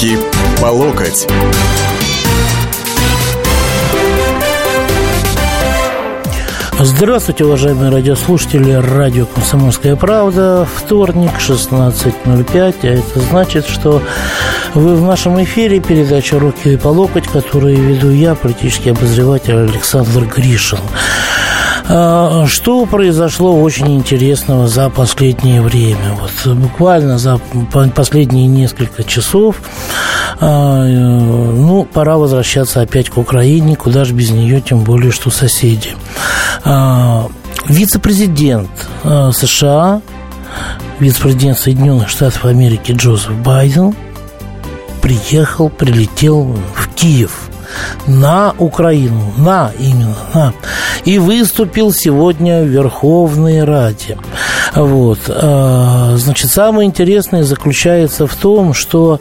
Руки по локоть. Здравствуйте, уважаемые радиослушатели. Радио «Комсомольская правда». Вторник, 16.05. А это значит, что вы в нашем эфире. Передача «Руки по локоть», которую веду я, политический обозреватель Александр Гришин. А, что произошло очень интересного за последнее время? Вот буквально за последние несколько часов а, э, ну, пора возвращаться опять к Украине, куда же без нее, тем более, что соседи. А, вице-президент а, США, вице-президент Соединенных Штатов Америки Джозеф Байден приехал, прилетел в Киев на Украину, на именно, на, и выступил сегодня в Верховной Раде. Вот. Значит, самое интересное заключается в том, что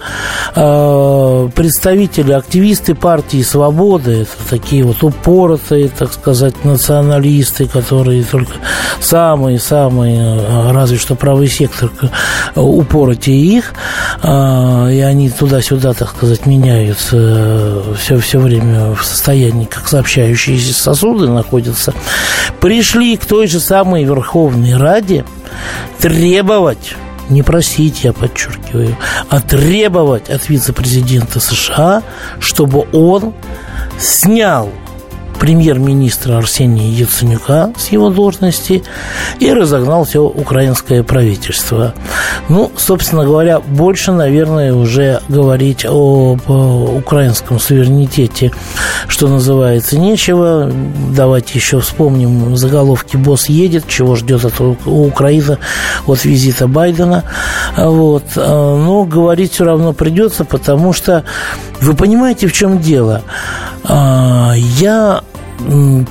представители, активисты партии «Свободы», это такие вот упоротые, так сказать, националисты, которые только самые-самые, разве что правый сектор упоротее их, и они туда-сюда, так сказать, меняются все, все время в состоянии, как сообщающиеся сосуды находятся, пришли к той же самой Верховной Раде требовать не просить, я подчеркиваю, а требовать от вице-президента США, чтобы он снял премьер-министра Арсения Яценюка с его должности и разогнал все украинское правительство. Ну, собственно говоря, больше, наверное, уже говорить об украинском суверенитете, что называется, нечего. Давайте еще вспомним заголовки «Босс едет», чего ждет от Украины от визита Байдена. Вот. Но говорить все равно придется, потому что вы понимаете, в чем дело? А, я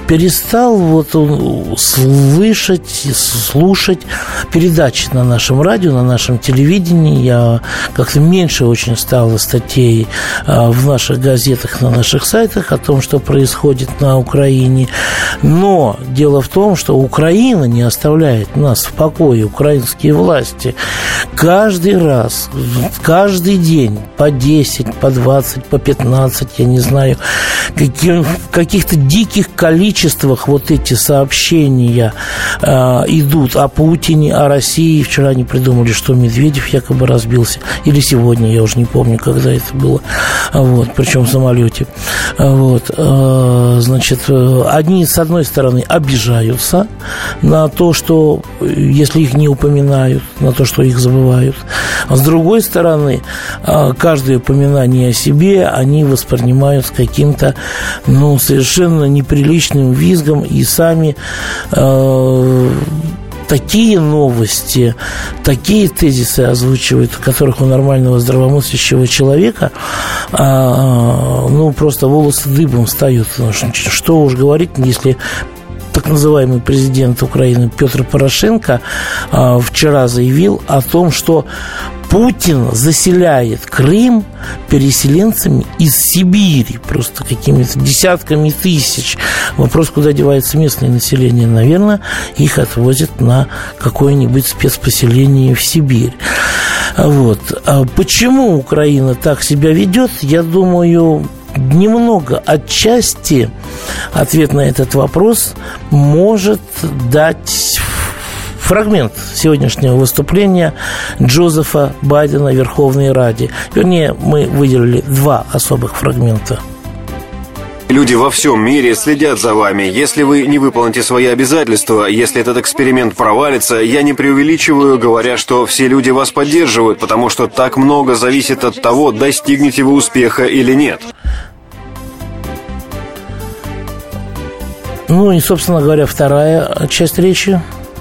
перестал вот слышать, слушать передачи на нашем радио, на нашем телевидении. Я как-то меньше очень стало статей а, в наших газетах, на наших сайтах о том, что происходит на Украине. Но дело в том, что Украина не оставляет нас в покое, украинские власти. Каждый раз, каждый день по 10, по 20, по 15, я не знаю, каких-то диких каких количествах вот эти сообщения э, идут о Путине, о России. Вчера они придумали, что Медведев якобы разбился. Или сегодня, я уже не помню, когда это было. Вот, причем в самолете. Вот, э, значит, одни, с одной стороны, обижаются на то, что если их не упоминают, на то, что их забывают. А с другой стороны, э, каждое упоминание о себе они воспринимают с каким-то, ну, совершенно не неприличным визгом и сами э, такие новости, такие тезисы озвучивают, которых у нормального здравомыслящего человека, а, ну, просто волосы дыбом встают. Что уж говорить, если так называемый президент Украины Петр Порошенко а, вчера заявил о том, что Путин заселяет Крым переселенцами из Сибири, просто какими-то десятками тысяч. Вопрос, куда девается местное население, наверное, их отвозят на какое-нибудь спецпоселение в Сибирь. Вот. А почему Украина так себя ведет, я думаю, немного отчасти ответ на этот вопрос может дать фрагмент сегодняшнего выступления Джозефа Байдена в Верховной Раде. Вернее, мы выделили два особых фрагмента. Люди во всем мире следят за вами. Если вы не выполните свои обязательства, если этот эксперимент провалится, я не преувеличиваю, говоря, что все люди вас поддерживают, потому что так много зависит от того, достигнете вы успеха или нет. Ну и, собственно говоря, вторая часть речи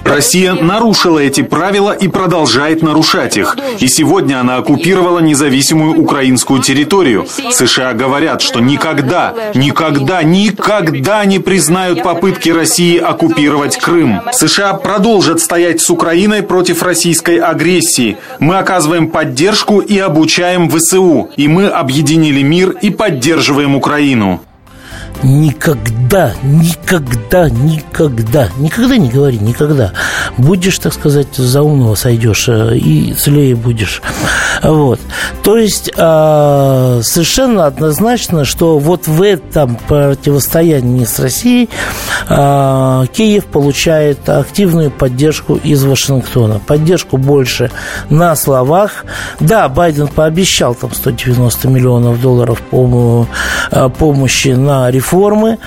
Россия нарушила эти правила и продолжает нарушать их. И сегодня она оккупировала независимую украинскую территорию. США говорят, что никогда, никогда, никогда не признают попытки России оккупировать Крым. США продолжат стоять с Украиной против российской агрессии. Мы оказываем поддержку и обучаем ВСУ. И мы объединили мир и поддерживаем Украину. Никогда никогда, никогда, никогда, никогда не говори, никогда. Будешь, так сказать, за умного сойдешь э, и целее будешь. Вот. То есть э, совершенно однозначно, что вот в этом противостоянии с Россией э, Киев получает активную поддержку из Вашингтона. Поддержку больше на словах. Да, Байден пообещал там 190 миллионов долларов помощи на реформы.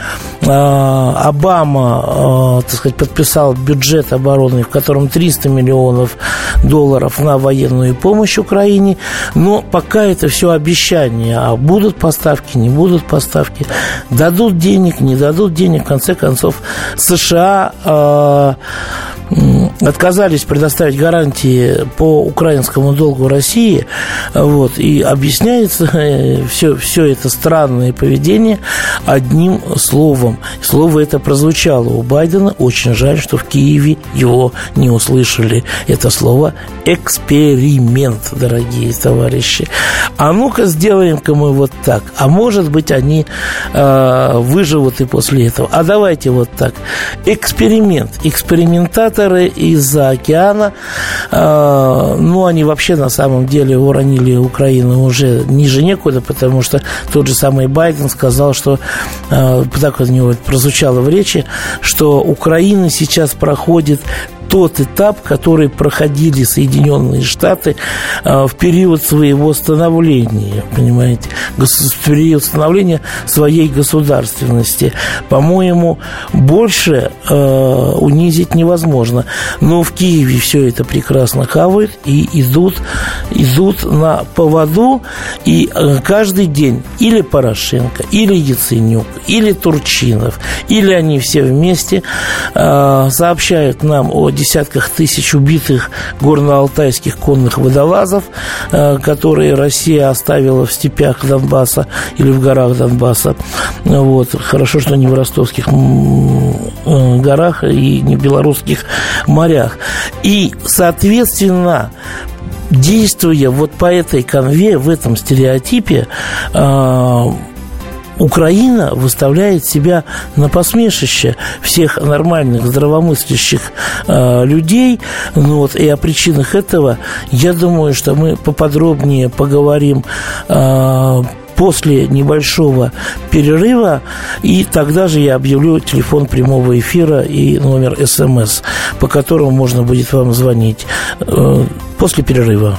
Обама, так сказать, подписал бюджет обороны, в котором 300 миллионов долларов на военную помощь Украине. Но пока это все обещания. А будут поставки, не будут поставки. Дадут денег, не дадут денег. В конце концов, США э, отказались предоставить гарантии по украинскому долгу России. Вот, и объясняется все, все это странное поведение одним словом. Слово это прозвучало у Байдена. Очень жаль, что в Киеве его не услышали. Это слово эксперимент, дорогие товарищи. А ну-ка сделаем-ка мы вот так. А может быть, они э, выживут и после этого. А давайте вот так. Эксперимент. Экспериментаторы из-за океана, э, ну, они вообще на самом деле уронили Украину уже ниже некуда, потому что тот же самый Байден сказал, что, э, так у него прозвучало в речи, что Украина сейчас проходит тот этап, который проходили Соединенные Штаты а, в период своего становления, понимаете, в период становления своей государственности. По-моему, больше э, унизить невозможно. Но в Киеве все это прекрасно хавают и идут, идут на поводу, и э, каждый день или Порошенко, или Яценюк, или Турчинов, или они все вместе э, сообщают нам о десятках тысяч убитых горно-алтайских конных водолазов, э, которые Россия оставила в степях Донбасса или в горах Донбасса. Вот. Хорошо, что не в ростовских э, горах и не в белорусских морях. И, соответственно, действуя вот по этой конве, в этом стереотипе, э, Украина выставляет себя на посмешище всех нормальных, здравомыслящих э, людей. Ну, вот, и о причинах этого, я думаю, что мы поподробнее поговорим э, после небольшого перерыва, и тогда же я объявлю телефон прямого эфира и номер СМС, по которому можно будет вам звонить э, после перерыва.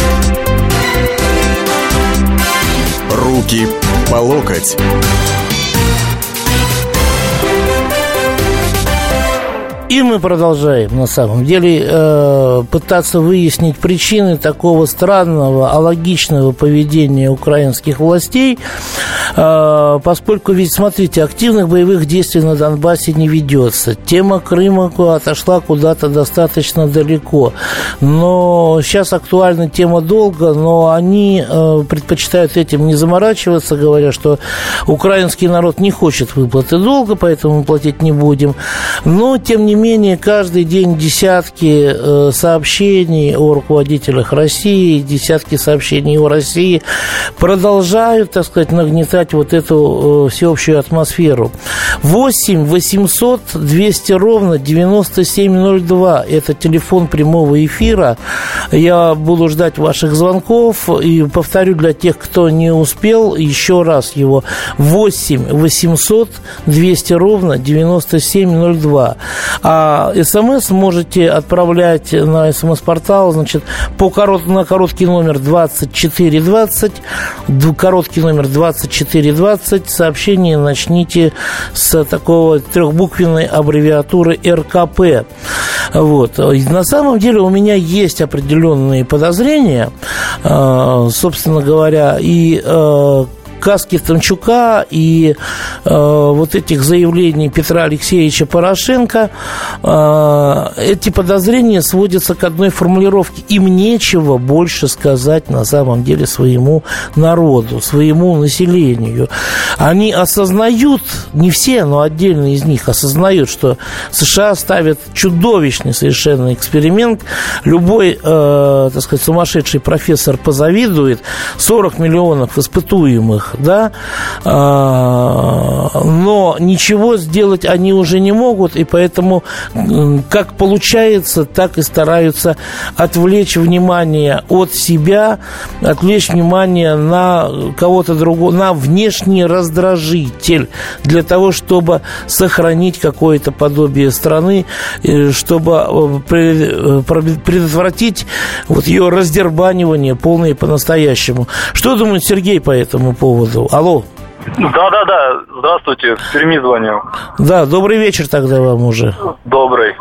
Руки по локоть. И мы продолжаем, на самом деле, э, пытаться выяснить причины такого странного, алогичного поведения украинских властей, э, поскольку ведь, смотрите, активных боевых действий на Донбассе не ведется. Тема Крыма отошла куда-то достаточно далеко. Но сейчас актуальна тема долга, но они э, предпочитают этим не заморачиваться, говоря, что украинский народ не хочет выплаты долга, поэтому мы платить не будем. Но, тем не менее, каждый день десятки э, сообщений о руководителях России, десятки сообщений о России продолжают, так сказать, нагнетать вот эту э, всеобщую атмосферу. 8 800 200 ровно 9702 – это телефон прямого эфира. Я буду ждать ваших звонков и повторю для тех, кто не успел, еще раз его 8 800 200 ровно 9702. А смс можете отправлять на смс-портал, значит, по корот, на короткий номер 2420, короткий номер 2420, сообщение начните с такого трехбуквенной аббревиатуры РКП. Вот. На самом деле у меня есть определенные подозрения, э, собственно говоря, и э, каски Томчука и э, вот этих заявлений Петра Алексеевича Порошенко, э, эти подозрения сводятся к одной формулировке. Им нечего больше сказать на самом деле своему народу, своему населению. Они осознают, не все, но отдельно из них осознают, что США ставят чудовищный совершенно эксперимент. Любой, э, так сказать, сумасшедший профессор позавидует. 40 миллионов испытуемых, да, а, но ничего сделать они уже не могут, и поэтому как получается, так и стараются отвлечь внимание от себя, отвлечь внимание на кого-то другого, на внешний раздражитель для того, чтобы сохранить какое-то подобие страны, э, чтобы э, предотвратить вот ее раздербанивание полное по-настоящему. Что думает Сергей по этому поводу? Алло. Да-да-да, здравствуйте, с Перми звоню. Да, добрый вечер тогда вам уже. Добрый.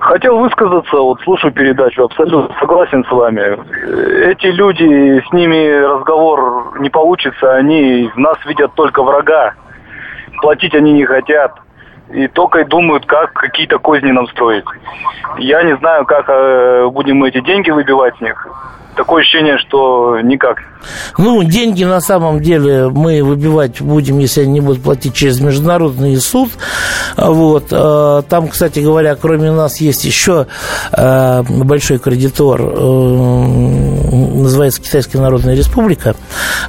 Хотел высказаться, вот слушаю передачу, абсолютно согласен с вами. Эти люди, с ними разговор не получится, они в нас видят только врага. Платить они не хотят. И только и думают, как какие-то козни нам строить. Я не знаю, как э, будем эти деньги выбивать с них такое ощущение, что никак. Ну, деньги на самом деле мы выбивать будем, если они будут платить через международный суд. Вот. А, там, кстати говоря, кроме нас есть еще а, большой кредитор, э, называется Китайская Народная Республика.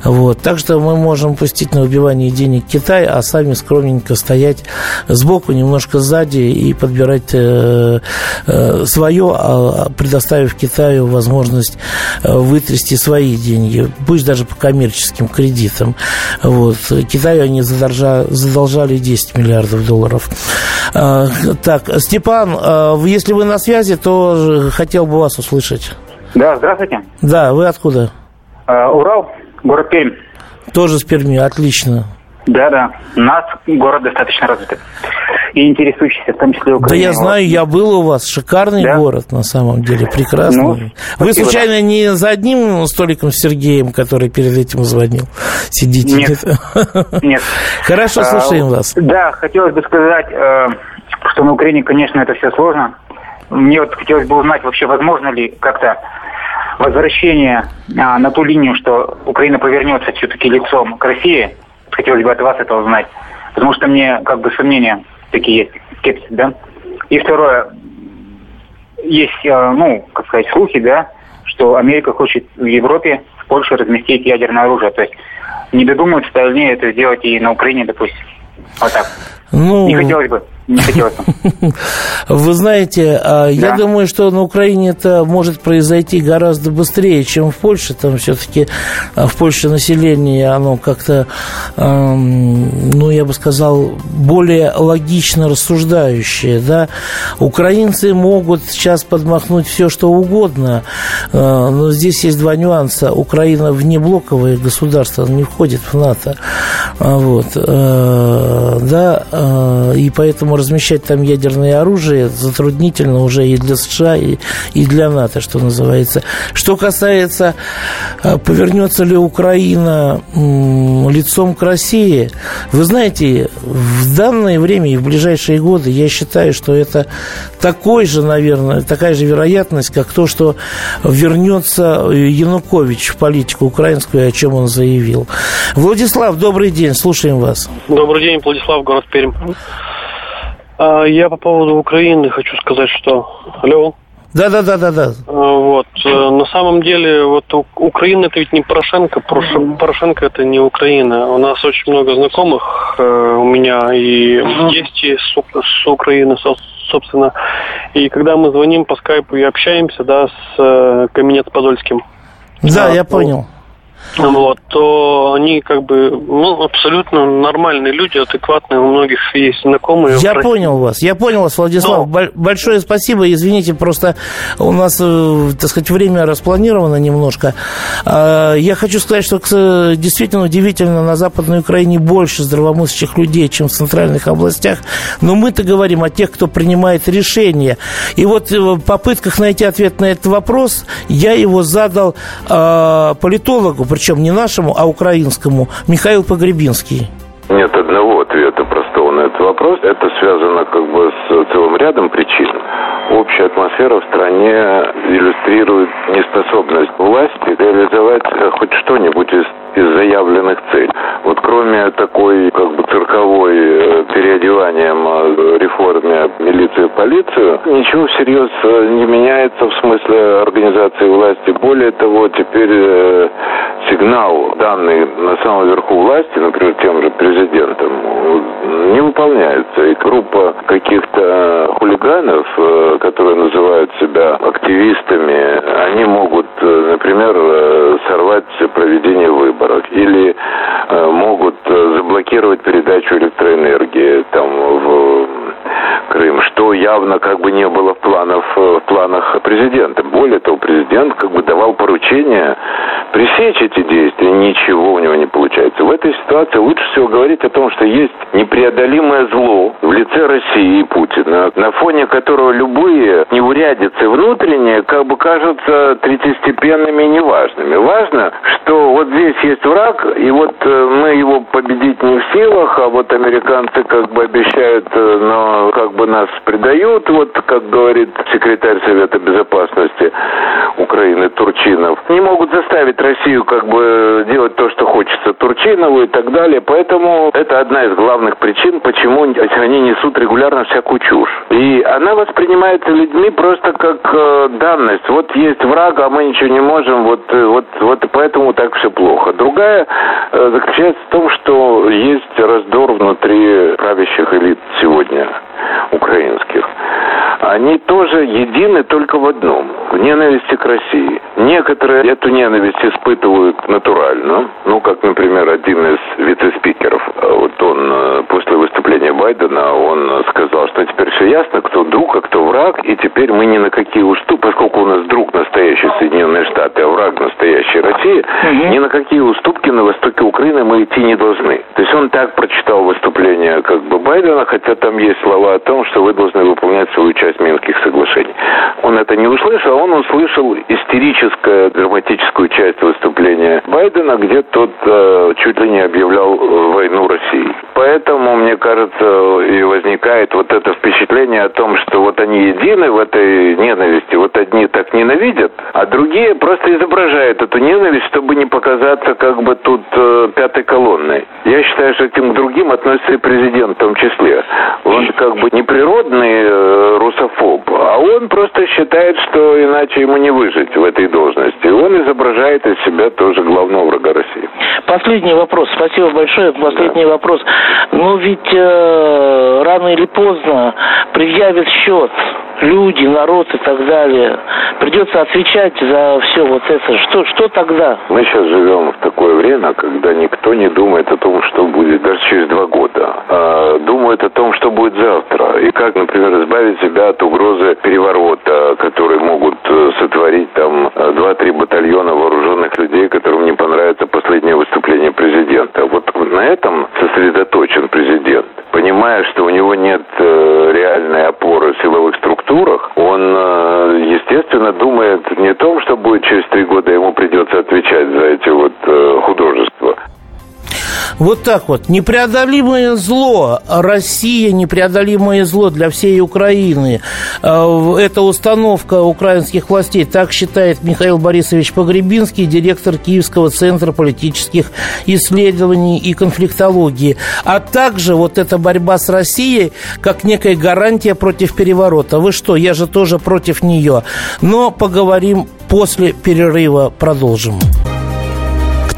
Вот. Так что мы можем пустить на выбивание денег Китай, а сами скромненько стоять сбоку, немножко сзади и подбирать э, э, свое, а, предоставив Китаю возможность вытрясти свои деньги, пусть даже по коммерческим кредитам. Вот. Китаю они задолжали, задолжали 10 миллиардов долларов. Э, так, Степан, э, если вы на связи, то хотел бы вас услышать. Да, здравствуйте. Да, вы откуда? Урал, город Пермь. Тоже с Перми, отлично. Да, да. У нас город достаточно развитый. И интересующийся, в том числе Украиной. Да я знаю, я был у вас. Шикарный да? город, на самом деле. Прекрасный. Ну, Вы, спасибо, случайно, да. не за одним столиком с Сергеем, который перед этим звонил, сидите? Нет. Нет. Хорошо, а, слушаем вас. Да, хотелось бы сказать, э, что на Украине, конечно, это все сложно. Мне вот хотелось бы узнать, вообще возможно ли как-то возвращение а, на ту линию, что Украина повернется все-таки лицом к России, хотелось бы от вас это узнать. Потому что мне как бы сомнения такие есть, скепсис, да. И второе, есть, э, ну, как сказать, слухи, да, что Америка хочет в Европе, в Польше разместить ядерное оружие. То есть не додумаются остальные это сделать и на Украине, допустим. Вот так. Ну, не хотелось бы не хотелось Вы знаете, а, да. я думаю, что на Украине это может произойти гораздо быстрее, чем в Польше. Там все-таки а, в Польше население, оно как-то, ну, я бы сказал, более логично рассуждающее. Да? Украинцы могут сейчас подмахнуть все, что угодно, а, но здесь есть два нюанса. Украина внеблоковое государство, не входит в НАТО. Вот. Да, и поэтому размещать там ядерное оружие затруднительно уже и для США, и, и для НАТО, что называется. Что касается, а, повернется ли Украина лицом к России, вы знаете, в данное время и в ближайшие годы я считаю, что это такой же, наверное, такая же вероятность, как то, что вернется Янукович в политику украинскую, о чем он заявил. Владислав, добрый день, слушаем вас. Добрый день, Владислав, город Пермь. А, я по поводу Украины хочу сказать, что... Алло? Да, да, да, да, да. Вот. Э, на самом деле, вот Украина это ведь не Порошенко, Порошенко это не Украина. У нас очень много знакомых э, у меня и есть и с, с Украины, собственно. И когда мы звоним по скайпу и общаемся, да, с э, Каменец-Подольским. Да, я понял вот, то они как бы ну, абсолютно нормальные люди, адекватные, у многих есть знакомые. Я понял вас, я понял вас, Владислав. Но... Большое спасибо, извините, просто у нас, э, так сказать, время распланировано немножко. А, я хочу сказать, что действительно удивительно, на Западной Украине больше здравомыслящих людей, чем в центральных областях, но мы-то говорим о тех, кто принимает решения. И вот э, в попытках найти ответ на этот вопрос, я его задал а, политологу, причем не нашему, а украинскому, Михаил Погребинский? Нет одного ответа простого на этот вопрос. Это связано как бы с целым рядом причин. Общая атмосфера в стране иллюстрирует неспособность власти реализовать хоть что-нибудь из из заявленных целей. Вот кроме такой как бы цирковой э, переодеванием э, реформе милиции и полицию, ничего всерьез э, не меняется в смысле организации власти. Более того, теперь сигнал, данный на самом верху власти, например, тем же президентом, не выполняется. И группа каких-то хулиганов, которые называют себя активистами, они могут, например, сорвать проведение выборов выборах или э, могут э, заблокировать передачу электроэнергии там в Крым, что явно как бы не было в планах, в планах президента. Более того, президент как бы давал поручение пресечь эти действия, ничего у него не получается. В этой ситуации лучше всего говорить о том, что есть непреодолимое зло в лице России и Путина, на фоне которого любые неурядицы внутренние как бы кажутся третьестепенными и неважными. Важно, что вот здесь есть враг, и вот э, мы его победить не в силах, а вот американцы как бы обещают, э, но как бы нас предают, вот как говорит секретарь Совета Безопасности Украины Турчинов. Не могут заставить Россию как бы делать то, что хочется Турчинову и так далее. Поэтому это одна из главных причин, почему они несут регулярно всякую чушь. И она воспринимается людьми просто как э, данность. Вот есть враг, а мы ничего не можем, вот, э, вот, вот поэтому так все плохо. Другая э, заключается в том, что есть раздор внутри правящих элит сегодня украинских, они тоже едины только в одном – в ненависти к России. Некоторые эту ненависть испытывают натурально, ну, как, например, один из вице-спикеров. Он э, после выступления Байдена, он сказал, что теперь все ясно, кто друг, а кто враг, и теперь мы ни на какие уступки, поскольку у нас друг настоящий Соединенные Штаты, а враг настоящий Россия, угу. ни на какие уступки на востоке Украины мы идти не должны. То есть он так прочитал выступление как бы Байдена, хотя там есть слова о том, что вы должны выполнять свою часть Минских соглашений. Он это не услышал, а он услышал истерическую, драматическую часть выступления Байдена, где тот э, чуть ли не объявлял войну России. Поэтому, мне кажется, и возникает вот это впечатление о том, что вот они едины в этой ненависти, вот одни так ненавидят, а другие просто изображают эту ненависть, чтобы не показаться как бы тут э, пятой колонной. Я считаю, что этим к другим относится и президент в том числе. Он как бы неприродный э, русофоб, а он просто считает, что иначе ему не выжить в этой должности. Он изображает из себя тоже главного врага России. Последний вопрос. Спасибо большое. Последний да. вопрос. Ну ведь э, рано или поздно предъявят счет люди, народ и так далее. Придется отвечать за все вот это. Что, что тогда? Мы сейчас живем в такое время, когда никто не думает о том, что будет даже через два года. А думает о том, что будет завтра. И как, например, избавить себя от угрозы переворота, которые могут э, сотворить там два-три батальона вооруженных людей, которым не понравится последнее выступление президента. Вот на этом сосредоточен президент. Понимая, что у него нет э, реальной опоры в силовых структурах, он, э, естественно, думает не о том, что будет через три года ему придется отвечать за эти вот э, художества. Вот так вот. Непреодолимое зло. Россия непреодолимое зло для всей Украины. А, это установка украинских властей. Так считает Михаил Борисович Погребинский, директор Киевского центра политических исследований и конфликтологии. А также вот эта борьба с Россией как некая гарантия против переворота. Вы что, я же тоже против нее. Но поговорим после перерыва. Продолжим.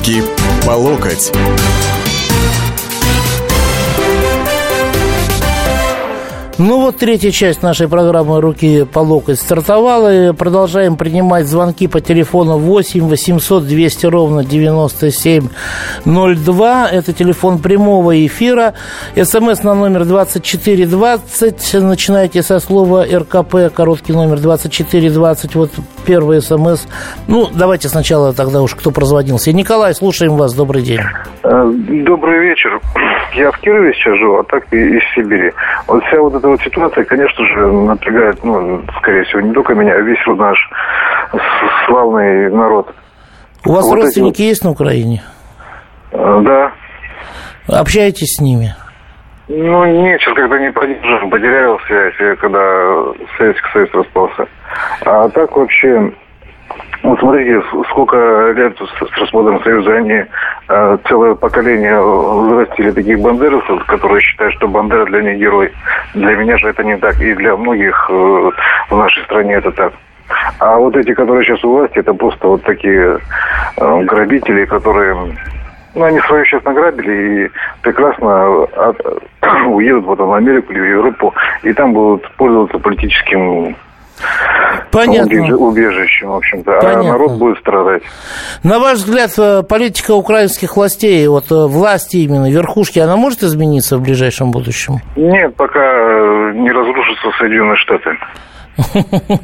Руки по локоть. Ну вот третья часть нашей программы «Руки по локоть» стартовала. И продолжаем принимать звонки по телефону 8 800 200 ровно 9702. Это телефон прямого эфира. СМС на номер 2420. Начинайте со слова РКП, короткий номер 2420. Вот первый СМС. Ну, давайте сначала тогда уж кто прозвонился. Николай, слушаем вас. Добрый день. Э, добрый вечер. Я в Кирове сейчас живу, а так и из Сибири. Вот вся вот эта вот ситуация, конечно же, напрягает, ну, скорее всего, не только меня, а весь вот наш славный народ. У вас вот родственники эти... есть на Украине? Э, да. Общаетесь с ними? Ну, нет, сейчас когда не поддерживаю, потерял связь, когда Советский Союз распался. А так вообще, вот смотрите, сколько лет с распадом Союза они э, целое поколение взрастили таких бандеровцев, которые считают, что Бандера для них герой. Для меня же это не так, и для многих э, в нашей стране это так. А вот эти, которые сейчас у власти, это просто вот такие э, грабители, которые ну, они свою сейчас награбили и прекрасно от, уедут потом в Америку или в Европу, и там будут пользоваться политическим Понятно. убежищем, в общем-то, а Понятно. а народ будет страдать. На ваш взгляд, э, политика украинских властей, вот э, власти именно, верхушки, она может измениться в ближайшем будущем? Нет, пока э, не разрушатся Соединенные Штаты.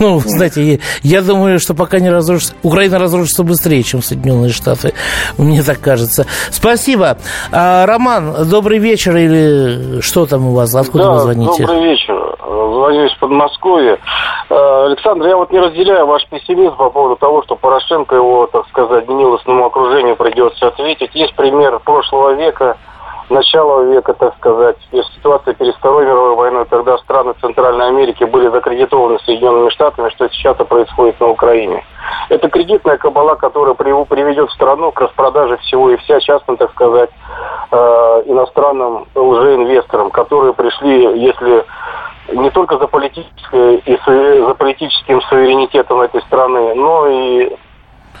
Ну, знаете, я думаю, что пока не разрушится... Украина разрушится быстрее, чем Соединенные Штаты. Мне так кажется. Спасибо. А, Роман, добрый вечер или что там у вас? Откуда да, вы звоните? добрый вечер. Звоню из Подмосковья. А, Александр, я вот не разделяю ваш пессимизм по поводу того, что Порошенко его, так сказать, гнилостному окружению придется ответить. Есть пример прошлого века – начала века, так сказать, ситуация перед Второй мировой войной, когда страны Центральной Америки были закредитованы Соединенными Штатами, что сейчас происходит на Украине. Это кредитная кабала, которая приведет страну к распродаже всего и вся, частно, так сказать, э, иностранным лжеинвесторам, которые пришли, если не только за, политическое и за политическим суверенитетом этой страны, но и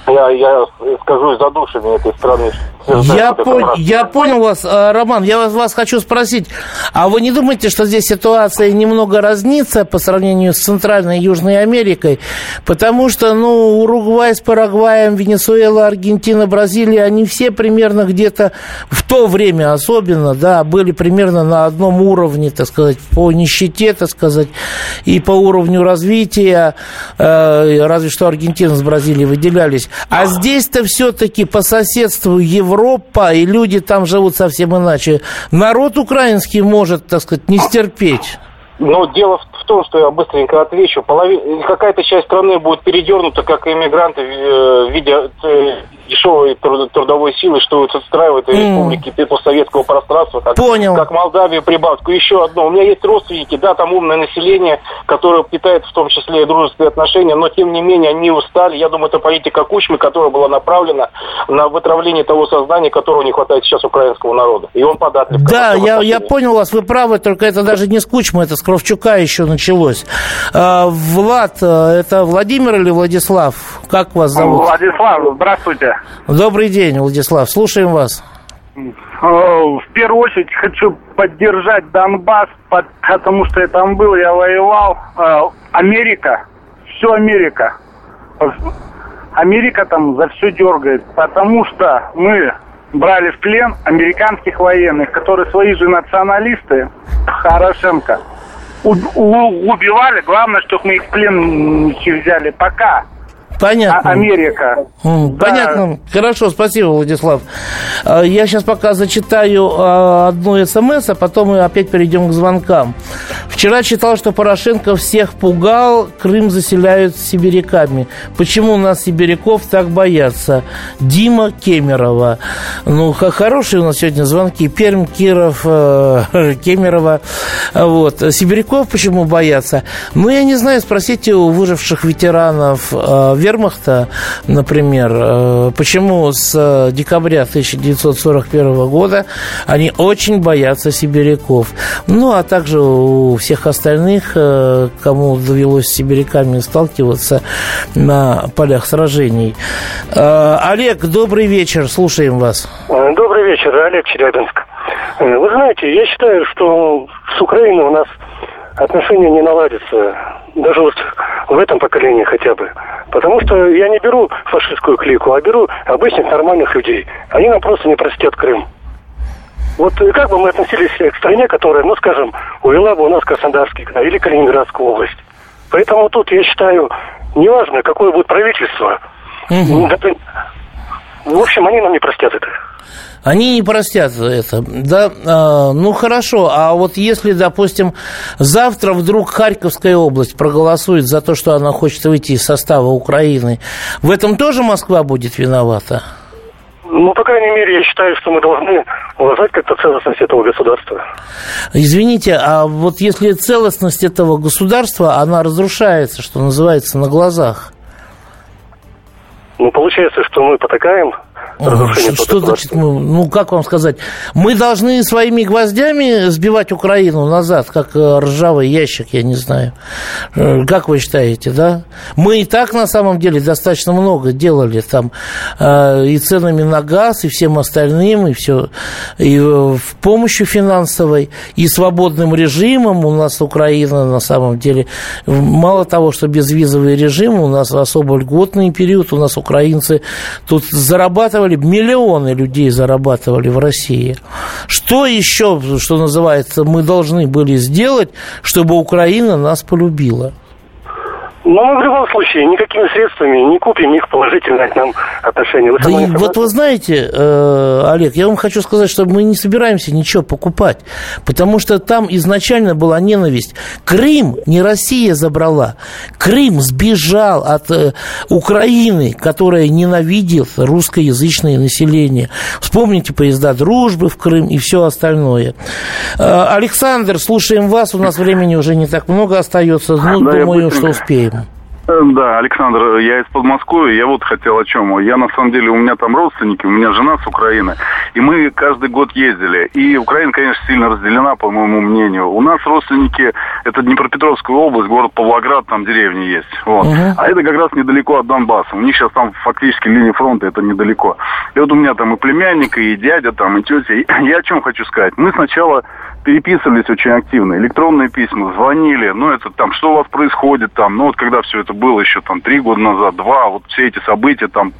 я, я скажу, задушенный этой страны. Я, по, я понял вас, э, Роман. Я вас, вас хочу спросить, а вы не думаете, что здесь ситуация немного разнится по сравнению с Центральной и Южной Америкой? Потому что, ну, Уругвай с Парагваем, Венесуэла, Аргентина, Бразилия, они все примерно где-то в то время особенно, да, были примерно на одном уровне, так сказать, по нищете, так сказать, и по уровню развития, э, разве что Аргентина с Бразилией выделялись. А здесь-то все-таки по соседству Европа, и люди там живут совсем иначе. Народ украинский может, так сказать, не стерпеть. Но дело в том, что я быстренько отвечу. Половина, какая-то часть страны будет передернута, как иммигранты э, в виде э, дешевой трудовой силы, что отстраивает mm. республики постсоветского пространства, как, Понял. как Молдавию, Прибалтику. Еще одно. У меня есть родственники, да, там умное население, которое питает в том числе и дружеские отношения, но тем не менее они устали. Я думаю, это политика Кучмы, которая была направлена на вытравление того сознания, которого не хватает сейчас украинского народа. И он податлив. Да, я, я понял вас, вы правы, только это даже не с Кучмы, это с Кровчука еще началось. А, Влад, э, это Владимир или Владислав? Как вас зовут? Владислав, здравствуйте. Добрый день, Владислав. Слушаем вас. В первую очередь хочу поддержать Донбасс, потому что я там был, я воевал. Э, Америка, все Америка. Америка там за все дергает, потому что мы брали в плен американских военных, которые свои же националисты, Порошенко, убивали. Главное, чтобы мы их в плен не взяли. Пока Понятно. Америка. Понятно. Да. Хорошо, спасибо, Владислав. А, я сейчас пока зачитаю а, одну смс, а потом мы опять перейдем к звонкам. Вчера читал, что Порошенко всех пугал, Крым заселяют сибиряками. Почему у нас сибиряков так боятся? Дима Кемерова. Ну, хорошие у нас сегодня звонки. Перм, Киров, э, Кемерова. Вот. Сибиряков почему боятся? Ну, я не знаю, спросите у выживших ветеранов э, вермахта, например, э, почему с декабря 1941 года они очень боятся сибиряков. Ну, а также у всех остальных, э, кому довелось с сибиряками сталкиваться на полях сражений. Олег, добрый вечер, слушаем вас. Добрый вечер, Олег Челябинск. Э, Вы знаете, я считаю, что с Украиной у нас отношения не наладятся. Даже вот в этом поколении хотя бы. Потому что я не беру фашистскую клику, а беру обычных нормальных людей. Они нам просто не простят Крым. Вот э, как бы мы относились к стране, которая, ну, скажем, увела бы у нас Краснодарский край или Калининградскую область. Поэтому тут, я считаю, неважно, какое будет правительство. Это- В общем, они нам не простят это. Они не простят это. Да, а, ну хорошо, а вот если, допустим, завтра вдруг Харьковская область проголосует за то, что она хочет выйти из состава Украины, в этом тоже Москва будет виновата? Ну, по крайней мере, я считаю, что мы должны уважать как-то целостность этого государства. Извините, а вот если целостность этого государства, она разрушается, что называется, на глазах. Ну, получается, что мы потакаем Что, что значит, мы- ну, как вам сказать, мы должны своими гвоздями сбивать Украину назад, как э, ржавый ящик, я не знаю. Э, Как вы считаете, да? Мы и так, на самом деле, достаточно много делали там э, и ценами на газ, и всем остальным, и все, и в помощью финансовой, и свободным режимом у нас Украина, на самом деле, мало того, что безвизовый режим, у нас особо льготный период, у нас украинцы тут зарабатывали, миллионы людей зарабатывали в России. Что еще, что называется, мы должны были сделать, чтобы Украина нас полюбила? Но мы в любом случае никакими средствами не купим их положительное к нам отношение. Вы Да и вот вы знаете, э, Олег, я вам хочу сказать, что мы не собираемся ничего покупать, потому что там изначально была ненависть. Крым не Россия забрала, Крым сбежал от э, Украины, которая ненавидит русскоязычное население. Вспомните поезда дружбы в Крым и все остальное. Э, Александр, слушаем вас, у нас времени уже не так много остается, ну, Да, я думаю, что успеем. Э, Да, Александр, я из Подмосковья, я вот хотел о чем. Я на самом деле, у меня там родственники, у меня жена с Украины, и мы каждый год ездили. И Украина, конечно, сильно разделена, по моему мнению. У нас родственники, это Днепропетровская область, город Павлоград, там деревни есть. Вот. Мгм. А это как раз недалеко от Донбасса. У них сейчас там фактически линия фронта, это недалеко. И вот у меня там и племянник, и дядя, там, и тетя. Я о чем хочу сказать. Мы сначала переписывались очень активно, электронные письма, звонили, ну это там, что у вас происходит там, ну вот когда все это было еще там три года назад, два, вот все эти события там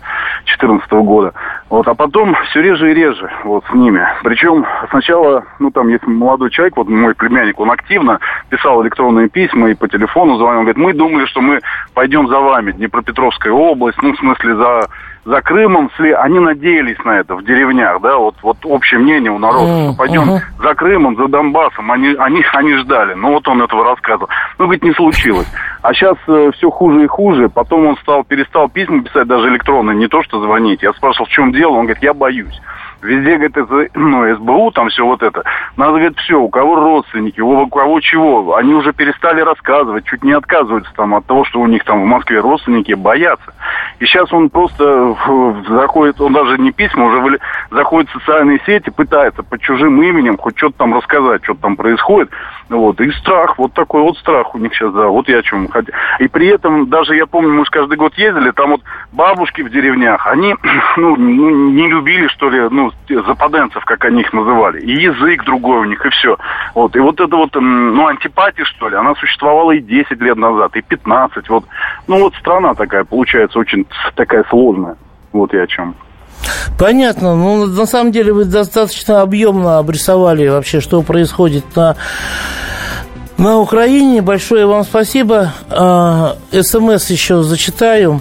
2014 года, вот, а потом все реже и реже вот с ними, причем сначала, ну там есть молодой человек, вот мой племянник, он активно писал электронные письма и по телефону звонил, он говорит, мы думали, что мы пойдем за вами, Днепропетровская область, ну в смысле за за Крымом, сли- они надеялись на это в деревнях, да, вот, вот общее мнение у народа, что пойдем за Крымом, за Донбассом, они, они, они ждали. Ну, вот он этого рассказывал. Ну, говорит, не случилось. А сейчас все хуже и хуже. Потом он стал, перестал письма писать, даже электронные, не то, что звонить. Я спрашивал, в чем дело? Он говорит, я боюсь. Везде, говорит, это, ну, СБУ, там все вот это. Надо, говорит, все, у кого родственники, у кого чего. Они уже перестали рассказывать, чуть не отказываются там от того, что у них там в Москве родственники боятся. И сейчас он просто заходит, он даже не письма, уже заходит в социальные сети, пытается под чужим именем хоть что-то там рассказать, что там происходит. Вот. И страх, вот такой вот страх у них сейчас, да, вот я о чем хотел. И при этом, даже я помню, мы же каждый год ездили, там вот бабушки в деревнях, они, ну, ну, не любили, что ли, ну, те западенцев, как они их называли. И язык другой у них, и все. Вот. И вот это вот, ну, антипатия, что ли, она существовала и 10 лет назад, и 15. Вот. Ну, вот страна такая, получается, очень такая сложная. Вот я о чем. Понятно. Ну, на самом деле вы достаточно объемно обрисовали вообще, что происходит на, на Украине. Большое вам спасибо. А, СМС еще зачитаю.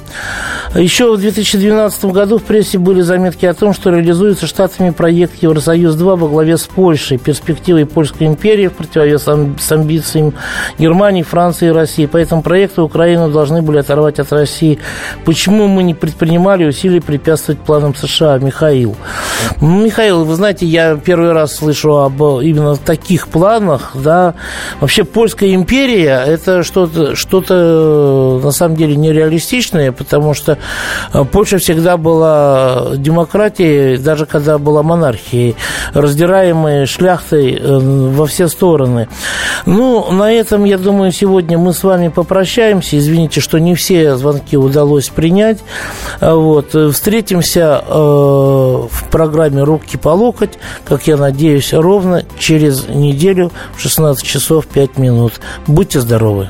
Еще в 2012 году в прессе были заметки о том, что реализуется штатами проект Евросоюз-2 во главе с Польшей. Перспективой Польской империи в противовес с амбициями Германии, Франции и России. По этому проекту Украину должны были оторвать от России. Почему мы не предпринимали усилий препятствовать планам США? Михаил. Михаил, вы знаете, я первый раз слышу об э, именно таких планах, да. Вообще польская империя – это что-то, что-то на самом деле нереалистичное, потому что Польша всегда была демократией, даже когда была монархией, раздираемой шляхтой во все стороны. Ну, на этом, я думаю, сегодня мы с вами попрощаемся. Извините, что не все звонки удалось принять. Вот. Встретимся в программе «Руки по локоть», как я надеюсь, ровно через неделю в 16 часов 5 минут. Будьте здоровы!